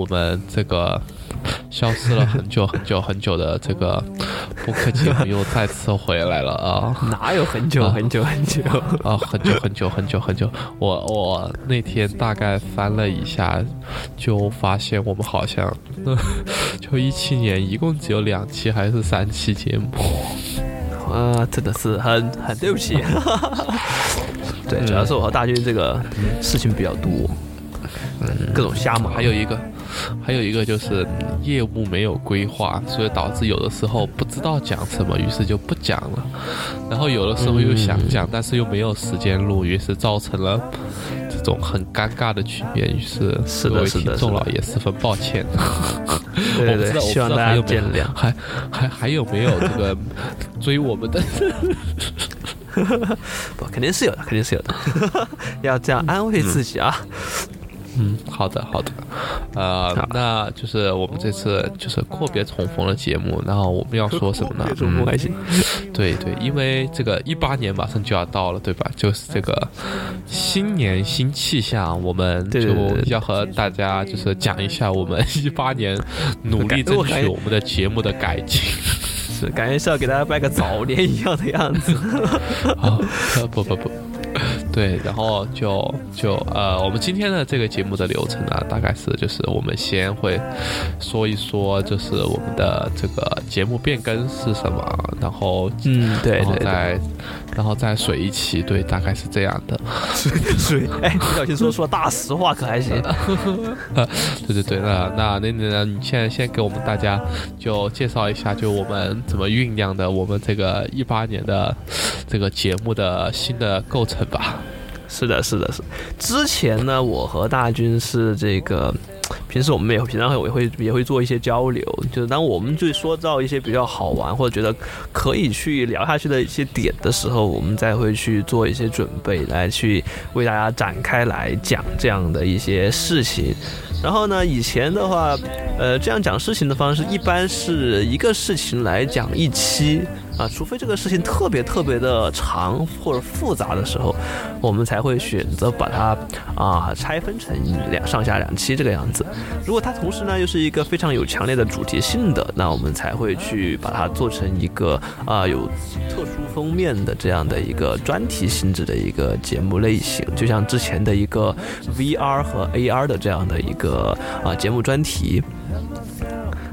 我们这个消失了很久很久很久的这个不客节目又再次回来了啊！哪有很久很久很久啊？很久很久很久很久。我我那天大概翻了一下，就发现我们好像 就一七年一共只有两期还是三期节目。啊，真的是很很对不起。对，主要是我和大军这个事情比较多，嗯，各种瞎忙。还有一个，还有一个就是业务没有规划，所以导致有的时候不知道讲什么，于是就不讲了。然后有的时候又想讲，但是又没有时间录，于是造成了这种很尴尬的局面。于是各位听众老爷十分抱歉。对对对，希望大家见谅。还还还有没有这个追我们的？不，肯定是有的，肯定是有的。要这样安慰自己啊。嗯，好的，好的。呃，那就是我们这次就是阔别重逢的节目。然后我们要说什么呢？重逢还行。对对，因为这个一八年马上就要到了，对吧？就是这个新年新气象，我们就要和大家就是讲一下我们 一八年努力争取我们的节目的改进。是感觉是要给大家拜个早年一样的样子。啊，不不不，对，然后就就呃，我们今天的这个节目的流程呢，大概是就是我们先会说一说，就是我们的这个节目变更是什么，然后嗯，对对对。然后再水一期，对，大概是这样的。水水，哎，不小心说说大实话可还行？对对对，那那那那，你现在先给我们大家就介绍一下，就我们怎么酝酿的我们这个一八年的这个节目的新的构成吧。是的，是的，是。之前呢，我和大军是这个。平时我们也平常会也会也会做一些交流，就是当我们就说到一些比较好玩或者觉得可以去聊下去的一些点的时候，我们再会去做一些准备，来去为大家展开来讲这样的一些事情。然后呢，以前的话，呃，这样讲事情的方式一般是一个事情来讲一期。啊，除非这个事情特别特别的长或者复杂的时候，我们才会选择把它啊拆分成两上下两期这个样子。如果它同时呢又是一个非常有强烈的主题性的，那我们才会去把它做成一个啊有特殊封面的这样的一个专题性质的一个节目类型，就像之前的一个 VR 和 AR 的这样的一个啊节目专题。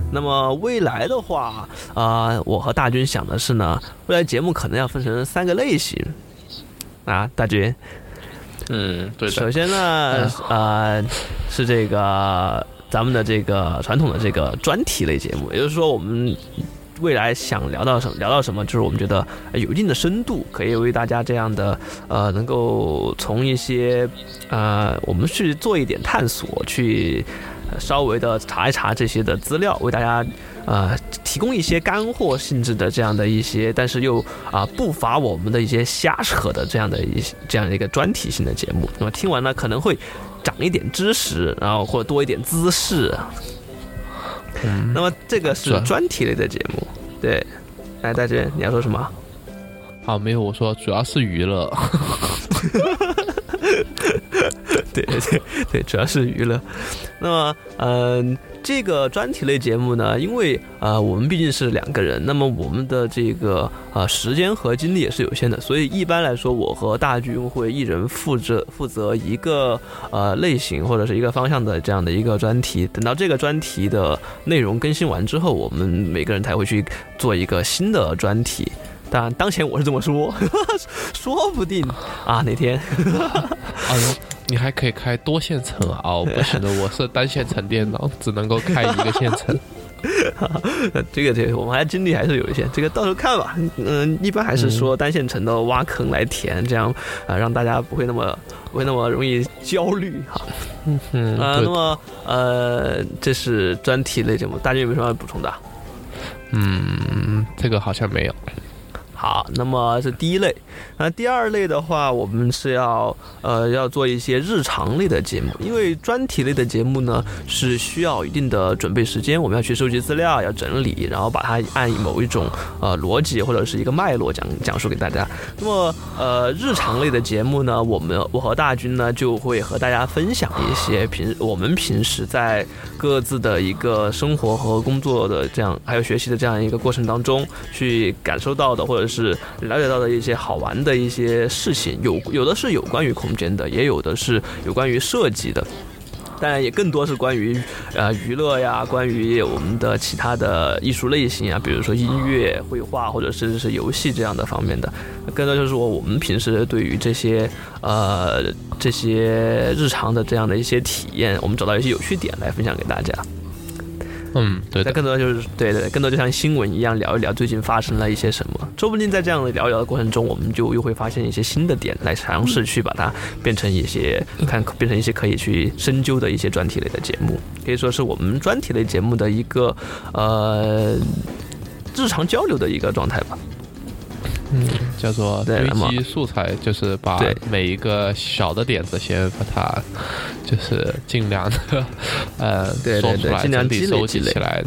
那么未来的话，啊，我和大军想的是呢，未来节目可能要分成三个类型，啊，大军，嗯，对的。首先呢，呃，是这个咱们的这个传统的这个专题类节目，也就是说，我们未来想聊到什么，聊到什么，就是我们觉得有一定的深度，可以为大家这样的，呃，能够从一些，呃，我们去做一点探索，去。稍微的查一查这些的资料，为大家呃提供一些干货性质的这样的一些，但是又啊不乏我们的一些瞎扯的这样的一这样一个专题性的节目。那么听完呢，可能会长一点知识，然后或者多一点姿势。那么这个是专题类的节目。对，来大姐，你要说什么？好，没有，我说主要是娱乐。对对对，主要是娱乐。那么，嗯，这个专题类节目呢，因为呃，我们毕竟是两个人，那么我们的这个呃时间和精力也是有限的，所以一般来说，我和大军会一人负责负责一个呃类型或者是一个方向的这样的一个专题。等到这个专题的内容更新完之后，我们每个人才会去做一个新的专题。当然，当前我是这么说，说不定啊哪天。你还可以开多线程啊！哦，不行的，我是单线程电脑，只能够开一个线程。这个这个，我们还精力还是有些，这个到时候看吧。嗯，一般还是说单线程的挖坑来填，这样啊，让大家不会那么不会那么容易焦虑哈。嗯嗯啊，那么呃，这是专题类节目，大家有没有什么要补充的？嗯，这个好像没有。好，那么是第一类。那第二类的话，我们是要呃要做一些日常类的节目，因为专题类的节目呢是需要一定的准备时间，我们要去收集资料，要整理，然后把它按某一种呃逻辑或者是一个脉络讲讲述给大家。那么呃日常类的节目呢，我们我和大军呢就会和大家分享一些平我们平时在各自的一个生活和工作的这样还有学习的这样一个过程当中去感受到的或者是了解到的一些好玩的一些事情，有有的是有关于空间的，也有的是有关于设计的。当然，也更多是关于呃娱乐呀，关于我们的其他的艺术类型啊，比如说音乐、绘画或者甚至是游戏这样的方面的。更多就是说，我们平时对于这些呃这些日常的这样的一些体验，我们找到一些有趣点来分享给大家。嗯，对的，更多就是对对，更多就像新闻一样聊一聊最近发生了一些什么，说不定在这样的聊一聊的过程中，我们就又会发现一些新的点，来尝试去把它变成一些看变成一些可以去深究的一些专题类的节目，可以说是我们专题类节目的一个呃日常交流的一个状态吧。嗯，叫做堆积素材，就是把每一个小的点子先把它，就是尽量的，呃，说出来，整理收集起来，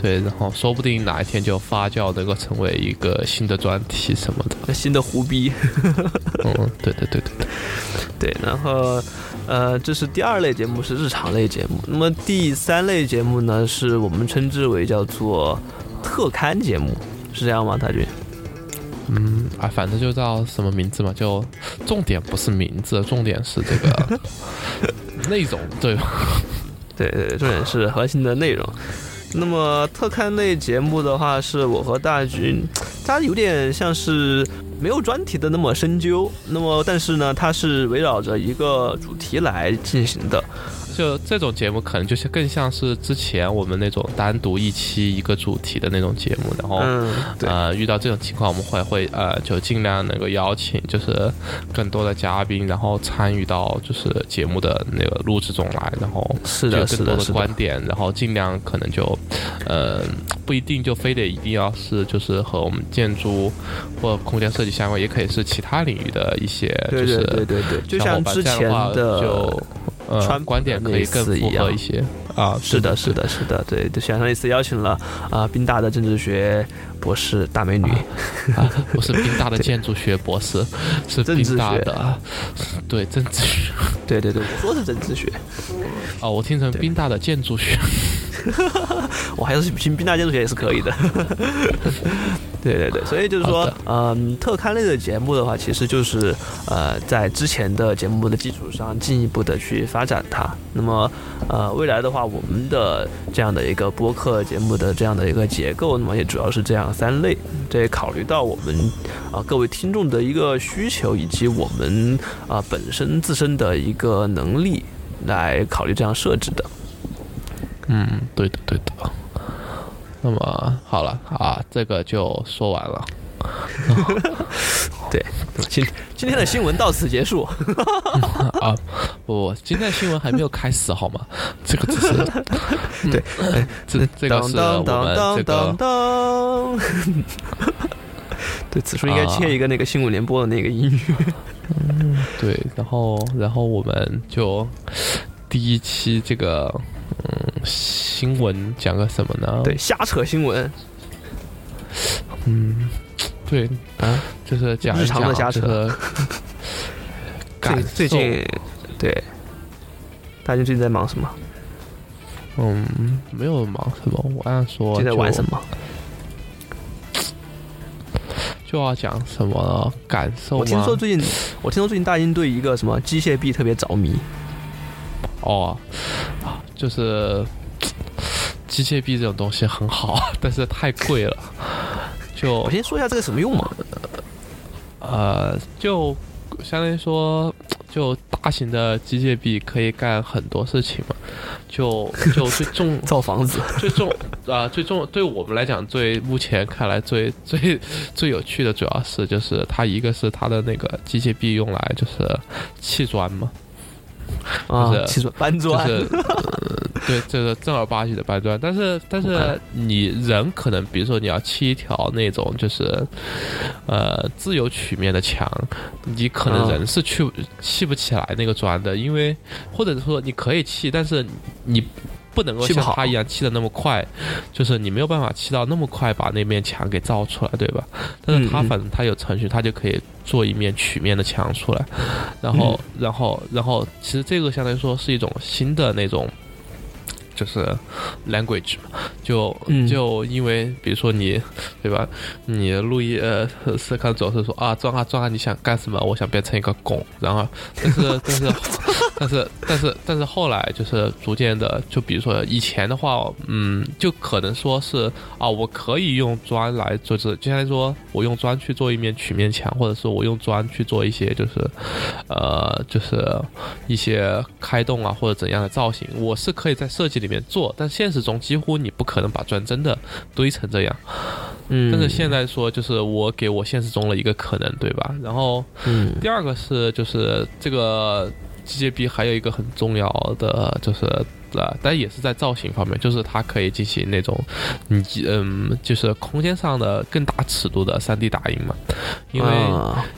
对，然后说不定哪一天就发酵，能够成为一个新的专题什么的，新的胡逼。嗯，对对对对对，对，然后，呃，这是第二类节目，是日常类节目。那么第三类节目呢，是我们称之为叫做特刊节目，是这样吗，大军？嗯啊，反正就叫什么名字嘛，就重点不是名字，重点是这个 内容，对吧？对对，重点是核心的内容。那么特刊类节目的话，是我和大军，它有点像是没有专题的那么深究，那么但是呢，它是围绕着一个主题来进行的。就这种节目，可能就是更像是之前我们那种单独一期一个主题的那种节目，然后呃遇到这种情况，我们会会呃就尽量能够邀请就是更多的嘉宾，然后参与到就是节目的那个录制中来，然后是的，更多的观点，然后尽量可能就呃不一定就非得一定要是就是和我们建筑或空间设计相关，也可以是其他领域的一些就是对对对，就像之前的就。呃，观点可以更符合一些。啊，是的，是的，是的，对，就像上一次邀请了啊，宾大的政治学博士大美女，啊，不是宾大的建筑学博士，是政治学的，对，政治学，对对对，我说是政治学，哦，我听成宾大的建筑学。我还是听宾大建筑学也是可以的。对对对，所以就是说，嗯，特刊类的节目的话，其实就是呃，在之前的节目的基础上进一步的去发展它。那么，呃，未来的话，我们的这样的一个播客节目的这样的一个结构，那么也主要是这样三类。这也考虑到我们啊各位听众的一个需求，以及我们啊本身自身的一个能力来考虑这样设置的。嗯，对的，对的。那么好了啊，这个就说完了。对，今今天的新闻到此结束。啊，不，今天的新闻还没有开始，好吗？这个只是 对，这这个是我们这个。对，此处应该切一个那个新闻联播的那个音乐。嗯，对，然后然后我们就第一期这个。嗯，新闻讲个什么呢？对，瞎扯新闻。嗯，对啊，就是讲日常的瞎扯。最最近，对，大家最近在忙什么？嗯，没有忙什么。我按说在玩什么？就要讲什么感受？我听说最近，我听说最近大英对一个什么机械臂特别着迷。哦。就是机械臂这种东西很好，但是太贵了。就我先说一下这个什么用嘛？呃，就相当于说，就大型的机械臂可以干很多事情嘛。就就最重造房子，最重啊，最重对我们来讲，最目前看来最最最有趣的主要是就是它一个是它的那个机械臂用来就是砌砖嘛。啊，砌砖搬砖，就是对这个正儿八经的搬砖，但是但是你人可能，比如说你要砌一条那种就是呃自由曲面的墙，你可能人是去砌不起来那个砖的，因为或者说你可以砌，但是你。不能够像他一样砌的那么快，就是你没有办法砌到那么快把那面墙给造出来，对吧？但是他反正他有程序，他就可以做一面曲面的墙出来，然后然后然后，其实这个相当于说是一种新的那种。就是 language，就就因为比如说你，对吧？你路易呃斯康总是说啊，装啊装啊，你想干什么？我想变成一个拱，然后但是但是 但是但是但是后来就是逐渐的，就比如说以前的话，嗯，就可能说是啊，我可以用砖来做这，就像说我用砖去做一面曲面墙，或者说我用砖去做一些就是呃就是一些开洞啊或者怎样的造型，我是可以在设计里。里面做，但现实中几乎你不可能把砖真的堆成这样。嗯，但是现在说就是我给我现实中的一个可能，对吧？然后，嗯，第二个是就是这个机械臂还有一个很重要的就是。但也是在造型方面，就是它可以进行那种，你嗯，就是空间上的更大尺度的三 D 打印嘛，因为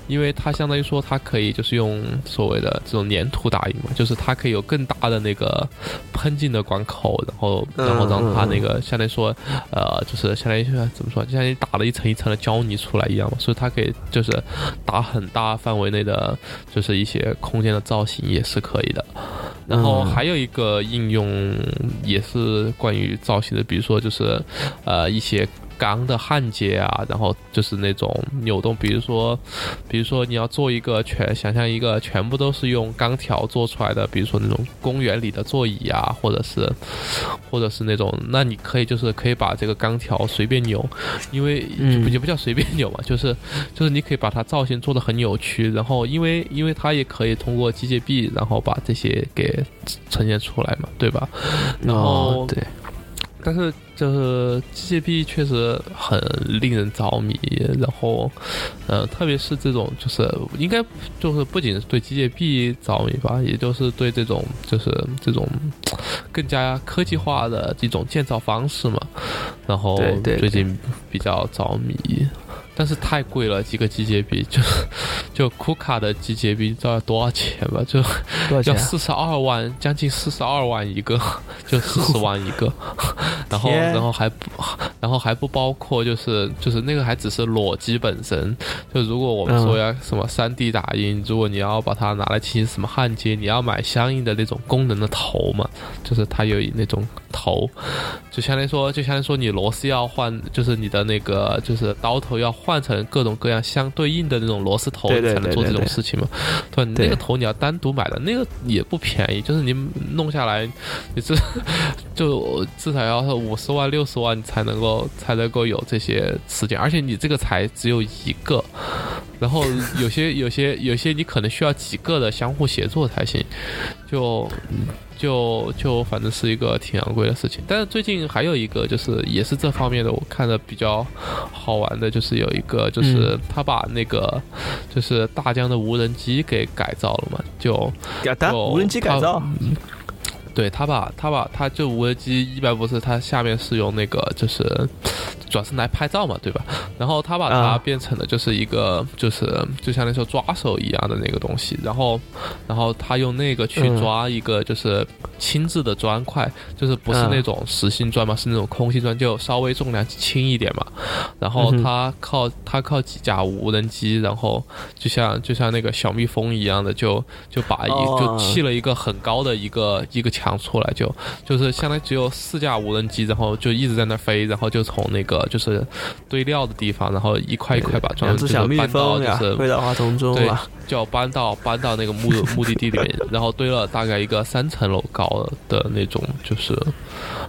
因为它相当于说它可以就是用所谓的这种粘土打印嘛，就是它可以有更大的那个喷进的管口，然后然后让它那个相当于说呃，就是相当于怎么说，就像你打了一层一层的胶泥出来一样嘛，所以它可以就是打很大范围内的，就是一些空间的造型也是可以的。然后还有一个应用嗯也是关于造型的，比如说就是，呃，一些。钢的焊接啊，然后就是那种扭动，比如说，比如说你要做一个全，想象一个全部都是用钢条做出来的，比如说那种公园里的座椅啊，或者是，或者是那种，那你可以就是可以把这个钢条随便扭，因为也不叫随便扭嘛，就是就是你可以把它造型做的很扭曲，然后因为因为它也可以通过机械臂，然后把这些给呈现出来嘛，对吧？然后对。但是就是机械臂确实很令人着迷，然后，呃，特别是这种就是应该就是不仅是对机械臂着迷吧，也就是对这种就是这种更加科技化的这种建造方式嘛，然后最近比较着迷。但是太贵了，几个机械臂就 就库卡的机械臂知道要多少钱吧？就要四十二万，将近四十二万一个，就四十万一个。然后然后还不然后还不包括就是就是那个还只是裸机本身。就如果我们说要什么三 D 打印，如果你要把它拿来进行什么焊接，你要买相应的那种功能的头嘛，就是它有那种头，就相当于说就相当于说你螺丝要换，就是你的那个就是刀头要。换成各种各样相对应的那种螺丝头，才能做这种事情嘛？对，你那个头你要单独买的，那个也不便宜，就是你弄下来，你这 就至少要五十万、六十万才能够才能够有这些时间，而且你这个才只有一个，然后有些有些有些你可能需要几个的相互协作才行，就。就就反正是一个挺昂贵的事情，但是最近还有一个就是也是这方面的，我看的比较好玩的，就是有一个就是他把那个就是大疆的无人机给改造了嘛，就无人机改造，对他把他把他就无人机一般不是它下面是用那个就是。主要是来拍照嘛，对吧？然后他把它变成了就是一个，就是就像那时候抓手一样的那个东西。然后，然后他用那个去抓一个就是轻质的砖块，就是不是那种实心砖嘛，是那种空心砖，就稍微重量轻一点嘛。然后他靠他靠几架无人机，然后就像就像那个小蜜蜂一样的，就就把一就砌了一个很高的一个一个墙出来，就就是相当于只有四架无人机，然后就一直在那飞，然后就从那个。就是堆料的地方，然后一块一块把砖就是搬到就是飞到花丛中对，就搬到搬到那个目目的地里面，然后堆了大概一个三层楼高的那种，就是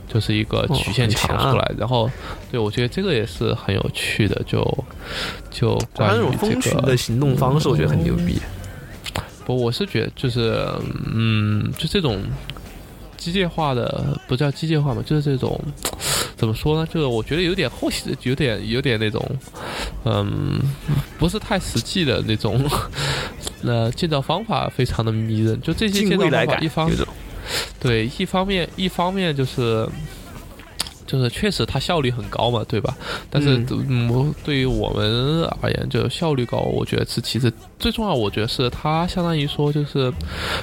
就是一个曲线墙出来。然后，对我觉得这个也是很有趣的，就就关于这个的行动方式，我觉得很牛逼。不，我是觉得就是嗯，就这种机械化的，不叫机械化嘛，就是这种。怎么说呢？就是我觉得有点后期，有点有点那种，嗯，不是太实际的那种。呃，建造方法非常的迷人，就这些建造方法一方，对，一方面一方面就是。就是确实它效率很高嘛，对吧？但是嗯，对于我们而言，就效率高，我觉得是其实最重要。我觉得是它相当于说就是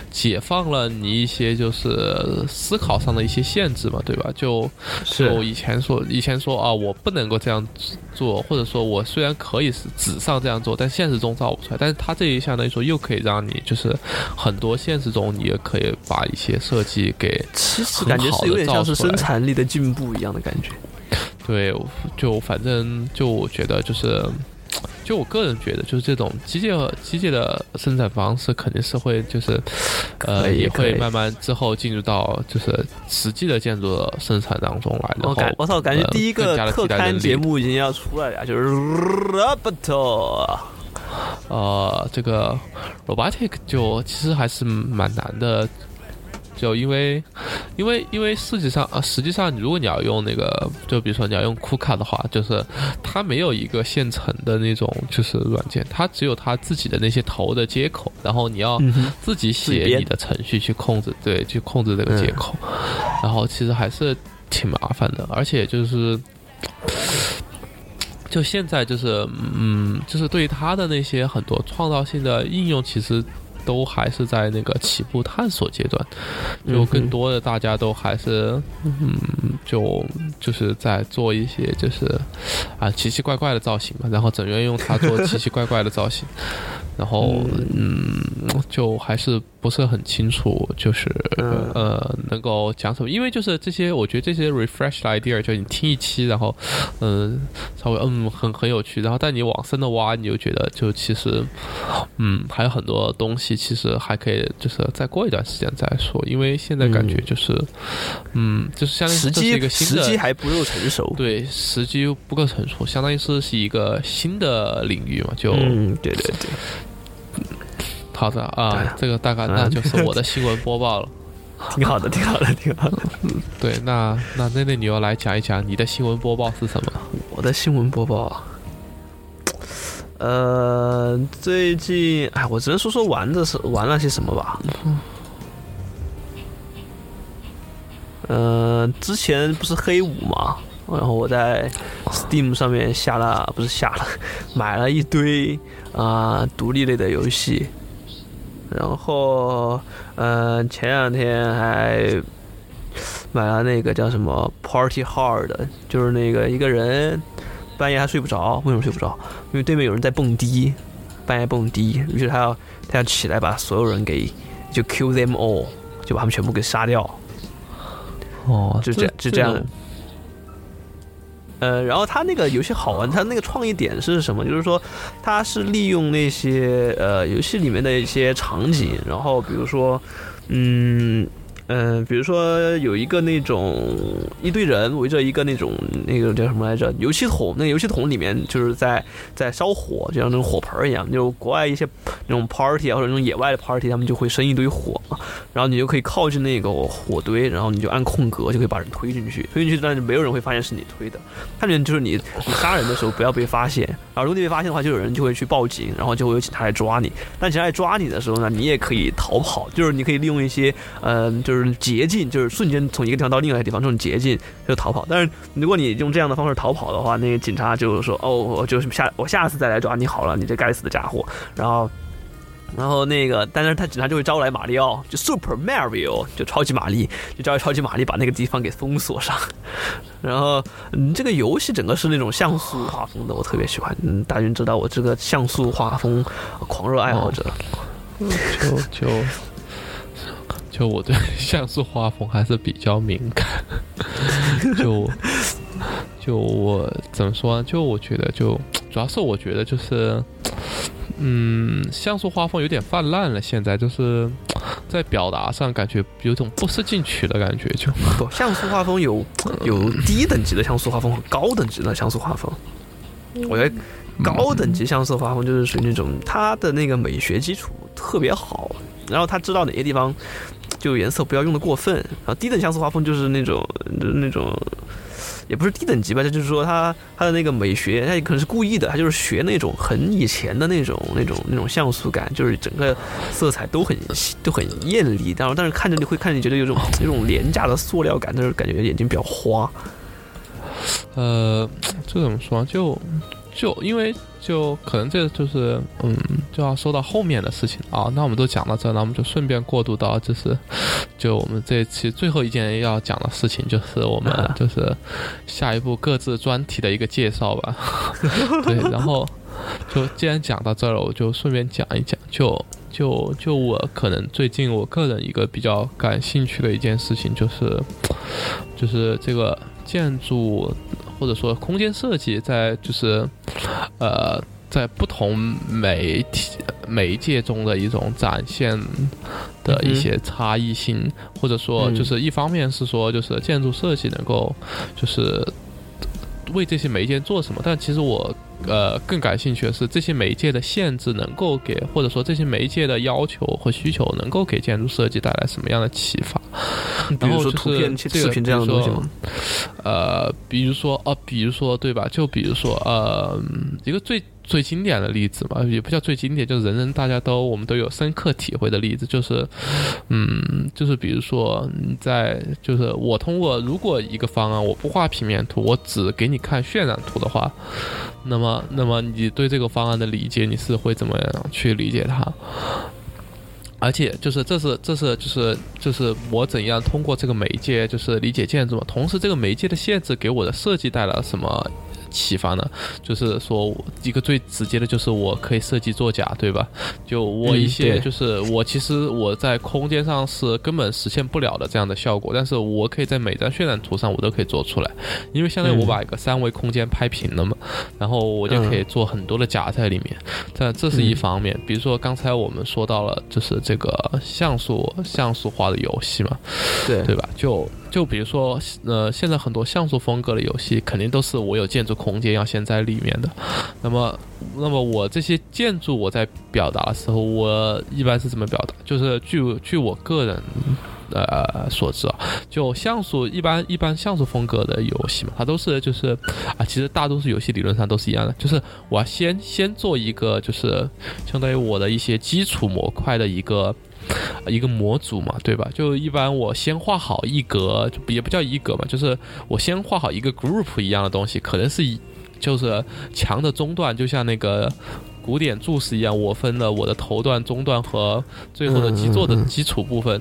解放了你一些就是思考上的一些限制嘛，对吧？就就以前说以前说啊，我不能够这样做，或者说我虽然可以是纸上这样做，但现实中造不出来。但是它这一相当于说又可以让你就是很多现实中你也可以把一些设计给其实感觉是有点像是生产力的进步一样的感觉。对，就反正就我觉得就是，就我个人觉得就是这种机械机械的生产方式肯定是会就是，呃，也会慢慢之后进入到就是实际的建筑的生产当中来。我感我操，感觉第一个特刊节目已经要出来了，就是 Roboto。呃，这个 robotic 就其实还是蛮难的。就因为，因为，因为实际上啊，实际上，如果你要用那个，就比如说你要用库卡的话，就是它没有一个现成的那种就是软件，它只有它自己的那些头的接口，然后你要自己写你的程序去控制，对，去控制这个接口，然后其实还是挺麻烦的，而且就是。就现在就是，嗯，就是对于它的那些很多创造性的应用，其实。都还是在那个起步探索阶段，就更多的大家都还是，嗯，就就是在做一些就是啊奇奇怪怪的造型嘛，然后整愿用它做奇奇怪怪的造型，然后嗯，就还是不是很清楚，就是呃能够讲什么，因为就是这些，我觉得这些 refresh idea 就你听一期，然后嗯稍微嗯很很有趣，然后但你往深的挖，你就觉得就其实嗯还有很多东西。其实还可以，就是再过一段时间再说，因为现在感觉就是，嗯，嗯就是相当于时机一个新的时机还不够成熟，对，时机不够成熟，相当于是是一个新的领域嘛，就嗯，对对对，好的啊，这个大概那就是我的新闻播报了，挺好的，挺好的，挺好的。嗯，对，那那内内你要来讲一讲你的新闻播报是什么？我的新闻播报。呃，最近哎，我只能说说玩的是玩了些什么吧。呃，之前不是黑五嘛，然后我在 Steam 上面下了，不是下了，买了一堆啊、呃、独立类的游戏，然后呃前两天还买了那个叫什么 Party Hard，就是那个一个人。半夜还睡不着，为什么睡不着？因为对面有人在蹦迪，半夜蹦迪，于是他要他要起来把所有人给就 kill them all，就把他们全部给杀掉。哦，就这样就这样。呃，然后他那个游戏好玩，他那个创意点是什么？就是说，他是利用那些呃游戏里面的一些场景，然后比如说，嗯。嗯，比如说有一个那种一堆人围着一个那种那个叫什么来着？油漆桶，那个油漆桶里面就是在在烧火，就像那种火盆一样。就国外一些那种 party 啊，或者那种野外的 party，他们就会生一堆火嘛，然后你就可以靠近那个火堆，然后你就按空格就可以把人推进去，推进去，但是没有人会发现是你推的。它里面就是你你杀人的时候不要被发现，然后如果你被发现的话，就有人就会去报警，然后就会有警察来抓你。但警察来抓你的时候呢，你也可以逃跑，就是你可以利用一些嗯、就是。就是捷径，就是瞬间从一个地方到另外一个地方，这种捷径就逃跑。但是如果你用这样的方式逃跑的话，那个警察就说：“哦，我就是下我下次再来抓你好了，你这该死的家伙。”然后，然后那个，但是他警察就会招来马里奥，就 Super Mario，就超级玛丽，就招来超级玛丽把那个地方给封锁上。然后，嗯，这个游戏整个是那种像素画风的，我特别喜欢。嗯，大军知道我这个像素画风狂热爱好者，就就。就我对 像素画风还是比较敏感，就 就我怎么说呢？就我觉得，就主要是我觉得就是，嗯，像素画风有点泛滥了。现在就是在表达上感觉有种不思进取的感觉。就不，像素画风有有低等级的像素画风和高等级的像素画风。我觉得高等级像素画风就是属于那种它的那个美学基础特别好，然后他知道哪些地方。就颜色不要用的过分，然后低等像素画风就是那种那种也不是低等级吧，就是说他他的那个美学，他也可能是故意的，他就是学那种很以前的那种那种那种像素感，就是整个色彩都很都很艳丽，但但是看着你会看着你觉得有种有种廉价的塑料感，就是感觉眼睛比较花。呃，这怎么说？就就因为就可能这就是嗯，就要说到后面的事情啊。那我们都讲到这，那我们就顺便过渡到就是就我们这期最后一件要讲的事情，就是我们就是下一步各自专题的一个介绍吧。对，然后就既然讲到这儿了，我就顺便讲一讲。就就就我可能最近我个人一个比较感兴趣的一件事情，就是就是这个建筑。或者说空间设计在就是，呃，在不同媒体媒介中的一种展现的一些差异性，或者说就是一方面是说就是建筑设计能够就是为这些媒介做什么，但其实我。呃，更感兴趣的是这些媒介的限制能够给，或者说这些媒介的要求和需求能够给建筑设计带来什么样的启发？比如说图片、视频这样的东西吗？呃，比如说，呃，比如说，对吧？就比如说，呃，一个最。最经典的例子嘛，也不叫最经典，就是人人大家都我们都有深刻体会的例子，就是，嗯，就是比如说你在，就是我通过如果一个方案我不画平面图，我只给你看渲染图的话，那么那么你对这个方案的理解你是会怎么样去理解它？而且就是这是这是就是就是我怎样通过这个媒介就是理解建筑嘛，同时这个媒介的限制给我的设计带来了什么？启发呢，就是说一个最直接的，就是我可以设计作假，对吧？就我一些，就是我其实我在空间上是根本实现不了的这样的效果，但是我可以在每张渲染图上我都可以做出来，因为相当于我把一个三维空间拍平了嘛，然后我就可以做很多的假在里面。这这是一方面，比如说刚才我们说到了，就是这个像素像素化的游戏嘛，对对吧？就。就比如说，呃，现在很多像素风格的游戏，肯定都是我有建筑空间要先在里面的。那么，那么我这些建筑我在表达的时候，我一般是怎么表达？就是据据我个人呃所知啊，就像素一般一般像素风格的游戏嘛，它都是就是啊，其实大多数游戏理论上都是一样的，就是我要先先做一个就是相当于我的一些基础模块的一个。一个模组嘛，对吧？就一般我先画好一格，也不叫一格嘛，就是我先画好一个 group 一样的东西，可能是就是墙的中段，就像那个古典柱式一样，我分了我的头段、中段和最后的基座的基础部分，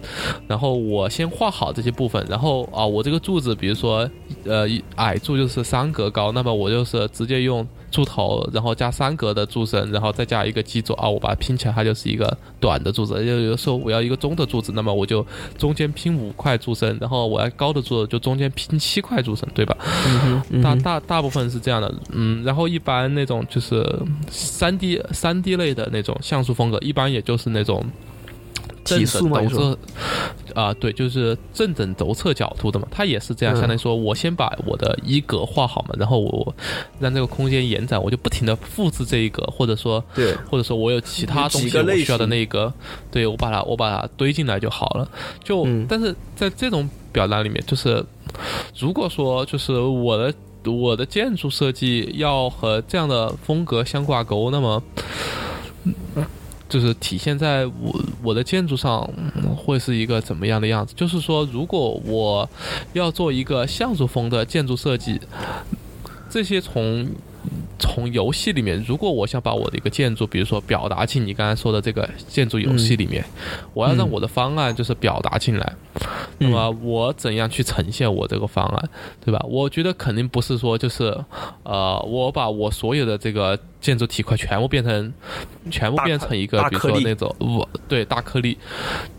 然后我先画好这些部分，然后啊，我这个柱子，比如说呃矮柱就是三格高，那么我就是直接用。柱头，然后加三格的柱身，然后再加一个基座啊，我把它拼起来，它就是一个短的柱子。就有时候我要一个中的柱子，那么我就中间拼五块柱身，然后我要高的柱子就中间拼七块柱身，对吧？大大大部分是这样的，嗯，然后一般那种就是三 D 三 D 类的那种像素风格，一般也就是那种。正等轴侧啊，对，就是正等轴侧角度的嘛，它也是这样，相当于说我先把我的一格画好嘛，然后我让这个空间延展，我就不停的复制这一格，或者说，对，或者说我有其他东西我需要的那一个，对我把它我把它堆进来就好了。就但是在这种表达里面，就是如果说就是我的我的建筑设计要和这样的风格相挂钩，那么。就是体现在我我的建筑上会是一个怎么样的样子？就是说，如果我要做一个像素风的建筑设计，这些从。从游戏里面，如果我想把我的一个建筑，比如说表达进你刚才说的这个建筑游戏里面，我要让我的方案就是表达进来，那么我怎样去呈现我这个方案，对吧？我觉得肯定不是说就是，呃，我把我所有的这个建筑体块全部变成，全部变成一个，比如说那种，我对大颗粒，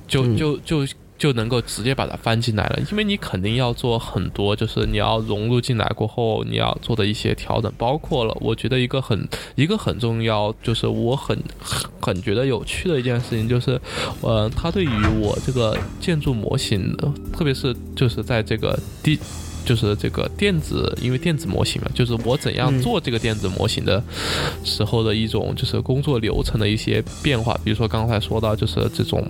就就就。就能够直接把它翻进来了，因为你肯定要做很多，就是你要融入进来过后，你要做的一些调整，包括了，我觉得一个很一个很重要，就是我很很觉得有趣的一件事情，就是，呃，它对于我这个建筑模型，特别是就是在这个地就是这个电子，因为电子模型嘛，就是我怎样做这个电子模型的时候的一种就是工作流程的一些变化。比如说刚才说到就是这种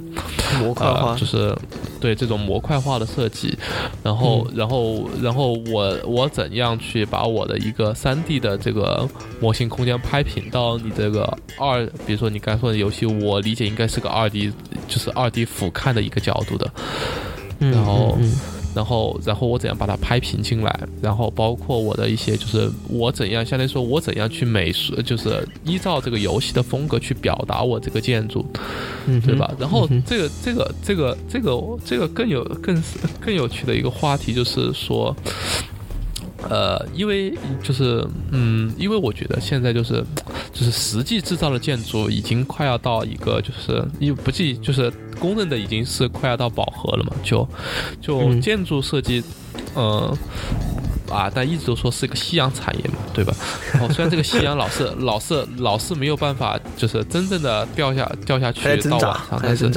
模块化，就是对这种模块化的设计，然后然后然后我我怎样去把我的一个三 D 的这个模型空间拍平到你这个二，比如说你刚才说的游戏，我理解应该是个二 D，就是二 D 俯瞰的一个角度的。然后，然后，然后我怎样把它拍平进来？然后包括我的一些，就是我怎样，相当于说我怎样去美术，就是依照这个游戏的风格去表达我这个建筑，对吧？然后这个，这个，这个，这个，这个更有更更有趣的一个话题就是说。呃，因为就是，嗯，因为我觉得现在就是，就是实际制造的建筑已经快要到一个，就是因为不计就是公认的已经是快要到饱和了嘛，就就建筑设计，嗯。啊，但一直都说是一个夕阳产业嘛，对吧？然后虽然这个夕阳老是老是老是没有办法，就是真正的掉下掉下去到晚上，但是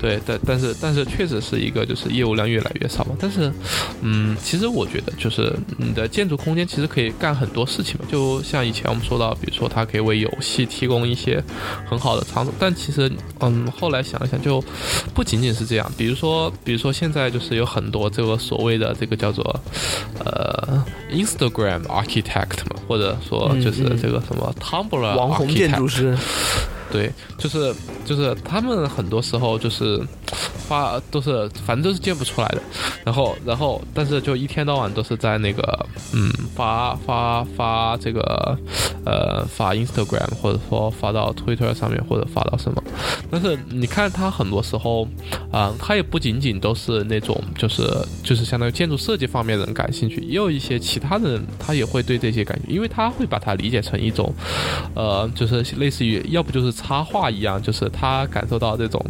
对，但但是但是确实是一个就是业务量越来越少嘛。但是，嗯，其实我觉得就是你的建筑空间其实可以干很多事情嘛。就像以前我们说到，比如说它可以为游戏提供一些很好的场所，但其实，嗯，后来想一想，就不仅仅是这样。比如说，比如说现在就是有很多这个所谓的这个叫做，呃。Instagram architect 嘛，或者说就是这个什么 Tumblr 网红建筑师。对，就是就是他们很多时候就是发都是反正都是建不出来的，然后然后但是就一天到晚都是在那个嗯发发发这个呃发 Instagram 或者说发到 Twitter 上面或者发到什么，但是你看他很多时候啊，他也不仅仅都是那种就是就是相当于建筑设计方面的人感兴趣，也有一些其他的人他也会对这些感兴趣，因为他会把它理解成一种呃就是类似于要不就是。插画一样，就是他感受到这种，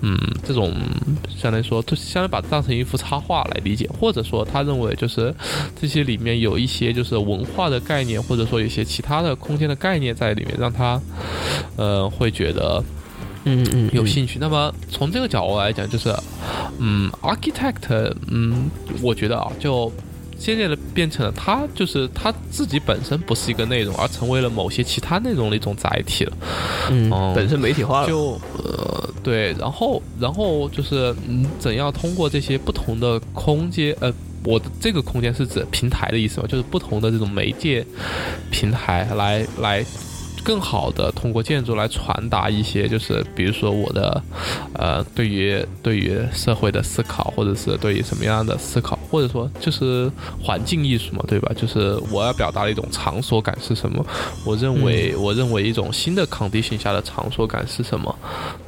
嗯，这种相当于说，就相当于把它当成一幅插画来理解，或者说他认为就是这些里面有一些就是文化的概念，或者说有些其他的空间的概念在里面，让他呃会觉得嗯嗯有兴趣。那么从这个角度来讲，就是嗯，architect，嗯，我觉得啊，就。渐渐的变成了它，就是它自己本身不是一个内容，而成为了某些其他内容的一种载体了。嗯，本身媒体化了。就呃，对，然后然后就是嗯，怎样通过这些不同的空间，呃，我的这个空间是指平台的意思吧，就是不同的这种媒介平台来来。更好的通过建筑来传达一些，就是比如说我的，呃，对于对于社会的思考，或者是对于什么样的思考，或者说就是环境艺术嘛，对吧？就是我要表达的一种场所感是什么？我认为，我认为一种新的 condition 下的场所感是什么？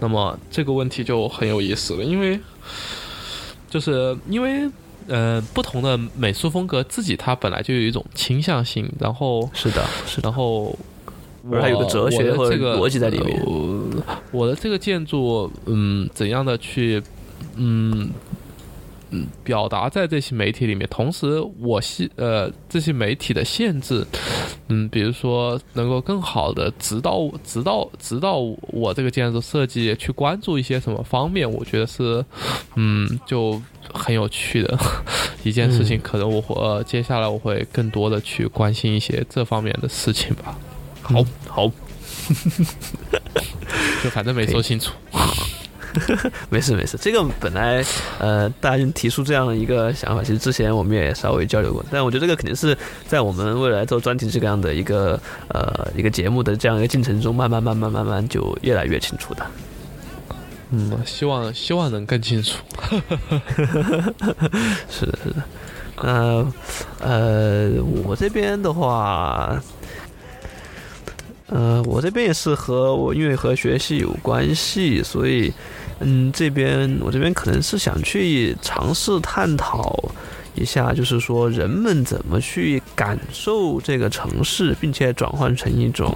那么这个问题就很有意思了，因为就是因为，呃，不同的美术风格自己它本来就有一种倾向性，然后是的，是然后。还有个哲学和逻辑在里面。我的这个建筑，嗯，怎样的去，嗯嗯，表达在这些媒体里面？同时，我希呃这些媒体的限制，嗯，比如说能够更好的指导、指导、指导我这个建筑设计去关注一些什么方面？我觉得是，嗯，就很有趣的 一件事情。可能我会接下来我会更多的去关心一些这方面的事情吧。好好，就反正没说清楚，没事没事。这个本来呃，大家提出这样的一个想法，其实之前我们也稍微交流过。但我觉得这个肯定是在我们未来做专题这个样的一个呃一个节目的这样一个进程中，慢慢慢慢慢慢就越来越清楚的。嗯，希望希望能更清楚。是的，是的。那呃，我这边的话。呃，我这边也是和我因为和学习有关系，所以，嗯，这边我这边可能是想去尝试探讨一下，就是说人们怎么去感受这个城市，并且转换成一种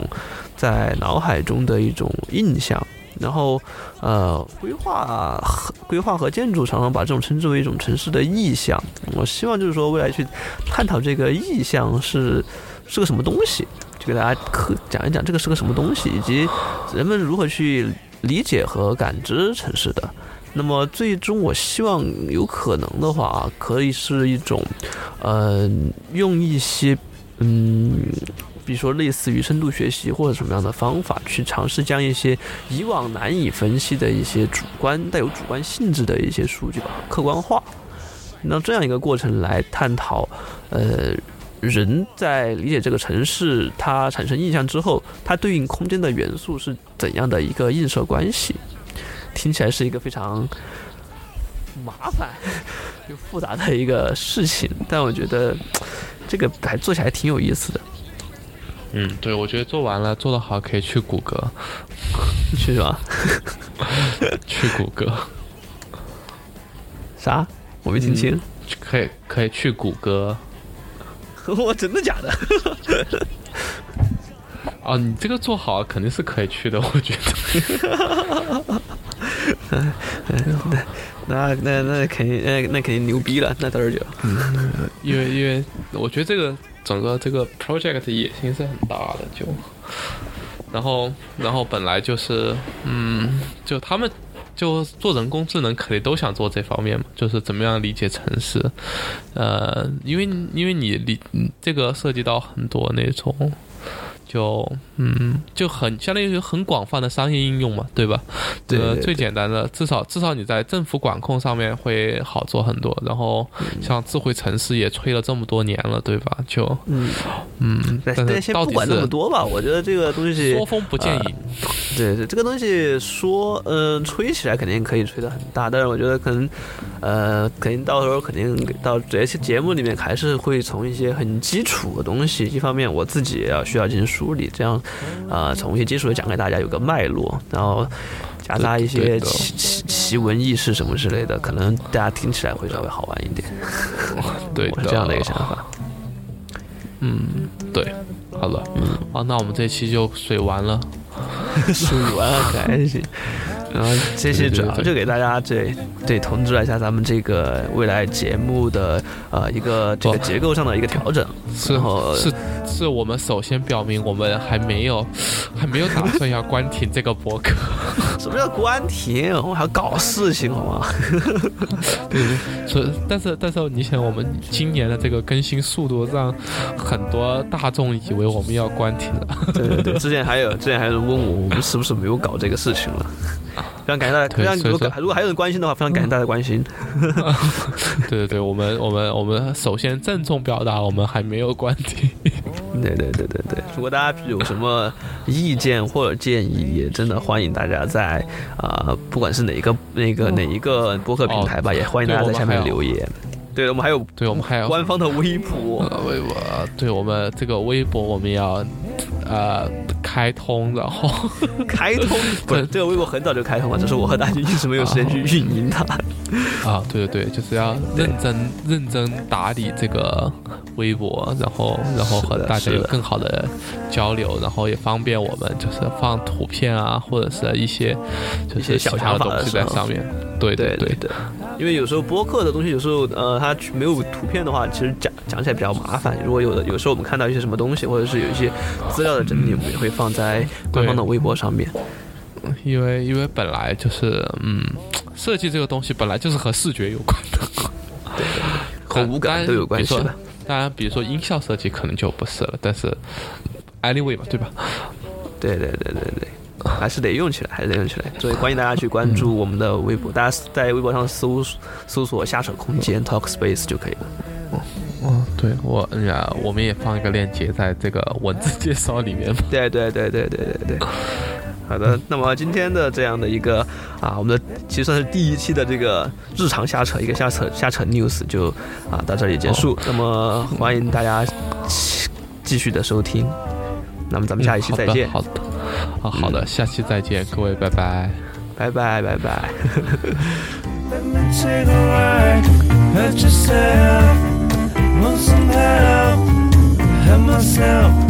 在脑海中的一种印象。然后，呃，规划和规划和建筑常常把这种称之为一种城市的意象。我希望就是说未来去探讨这个意象是是个什么东西。给大家可讲一讲这个是个什么东西，以及人们如何去理解和感知城市的。那么最终我希望有可能的话，可以是一种，呃，用一些，嗯，比如说类似于深度学习或者什么样的方法，去尝试将一些以往难以分析的一些主观带有主观性质的一些数据吧客观化。那这样一个过程来探讨，呃，人在理解这个城市，它产生印象之后，它对应空间的元素是怎样的一个映射关系？听起来是一个非常麻烦又复杂的一个事情，但我觉得这个还做起来挺有意思的。嗯，对，我觉得做完了做得好，可以去谷歌，去什么？去谷歌？啥？我没听清，可以可以去谷歌。我真的假的？哦，你这个做好肯定是可以去的，我觉得。那那那肯定那那肯定牛逼了，那到时候就。因为因为我觉得这个整个这个 project 野心是很大的，就，然后然后本来就是嗯，就他们。就做人工智能，肯定都想做这方面嘛，就是怎么样理解城市，呃，因为因为你理这个涉及到很多那种。就嗯，就很相当于很广泛的商业应用嘛，对吧？对，最简单的，至少至少你在政府管控上面会好做很多。然后像智慧城市也吹了这么多年了，对吧？就嗯嗯，但是先不管那么多吧，我觉得这个东西说风不见影。对对，这个东西说嗯吹起来肯定可以吹得很大，但是我觉得可能呃肯定到时候肯定到这些节目里面还是会从一些很基础的东西，一方面我自己也要需要进行。梳理这样，呃，从一些基础的讲给大家有个脉络，然后夹杂一些奇奇奇闻异事什么之类的，可能大家听起来会稍微好玩一点。对，这样的一个想法。嗯，对，好了，嗯，好，那我们这期就水完了，水完了，开心。然后这些主要就给大家对对通知了一下咱们这个未来节目的呃一个这个结构上的一个调整，是是是我们首先表明我们还没有还没有打算要关停这个博客。什么叫关停？我们还要搞事情好吗？对 对，所以但是但是你想，我们今年的这个更新速度让很多大众以为我们要关停了。对对对，之前还有之前还有人问我，我们是不是没有搞这个事情了？非常感谢大家，非常如果如果还有人关心的话，非常感谢大家关心。对对对，我们我们我们首先郑重表达，我们还没有关停。对对对对对，如果大家有什么意见或者建议，也真的欢迎大家在啊，不管是哪一个那个哪一个播客平台吧，也欢迎大家在下面留言。对，我们还有，对我们还有官方的微博，微博，对我们这个微博我们要。呃，开通，然后 开通，不是这个微博很早就开通了，只是我和大军一直没有时间去运营它。啊，对对对，就是要认真认真打理这个微博，然后然后和大家有更好的交流，然后也方便我们就是放图片啊，或者是一些一些小的东西在上面。对对对对，因为有时候播客的东西，有时候呃，它没有图片的话，其实讲讲起来比较麻烦。如果有的有时候我们看到一些什么东西，或者是有一些资料的整理，我们也会放在官方的微博上面。因为因为本来就是嗯，设计这个东西本来就是和视觉有关的，对，和五感都有关系的。当然，比如说音效设计可能就不是了，但是 anyway 嘛，对吧？对对对对对。还是得用起来，还是得用起来。所以欢迎大家去关注我们的微博，大家在微博上搜搜索“瞎扯空间 Talk Space” 就可以了。哦，对我呀，我们也放一个链接在这个文字介绍里面。对对对对对对对。好的，那么今天的这样的一个啊，我们的其实算是第一期的这个日常瞎扯，一个瞎扯瞎扯 news 就啊到这里结束。那么欢迎大家继续的收听。那么咱们下一期再见。好的。啊好的下期再见各位拜拜。拜拜拜拜。Myself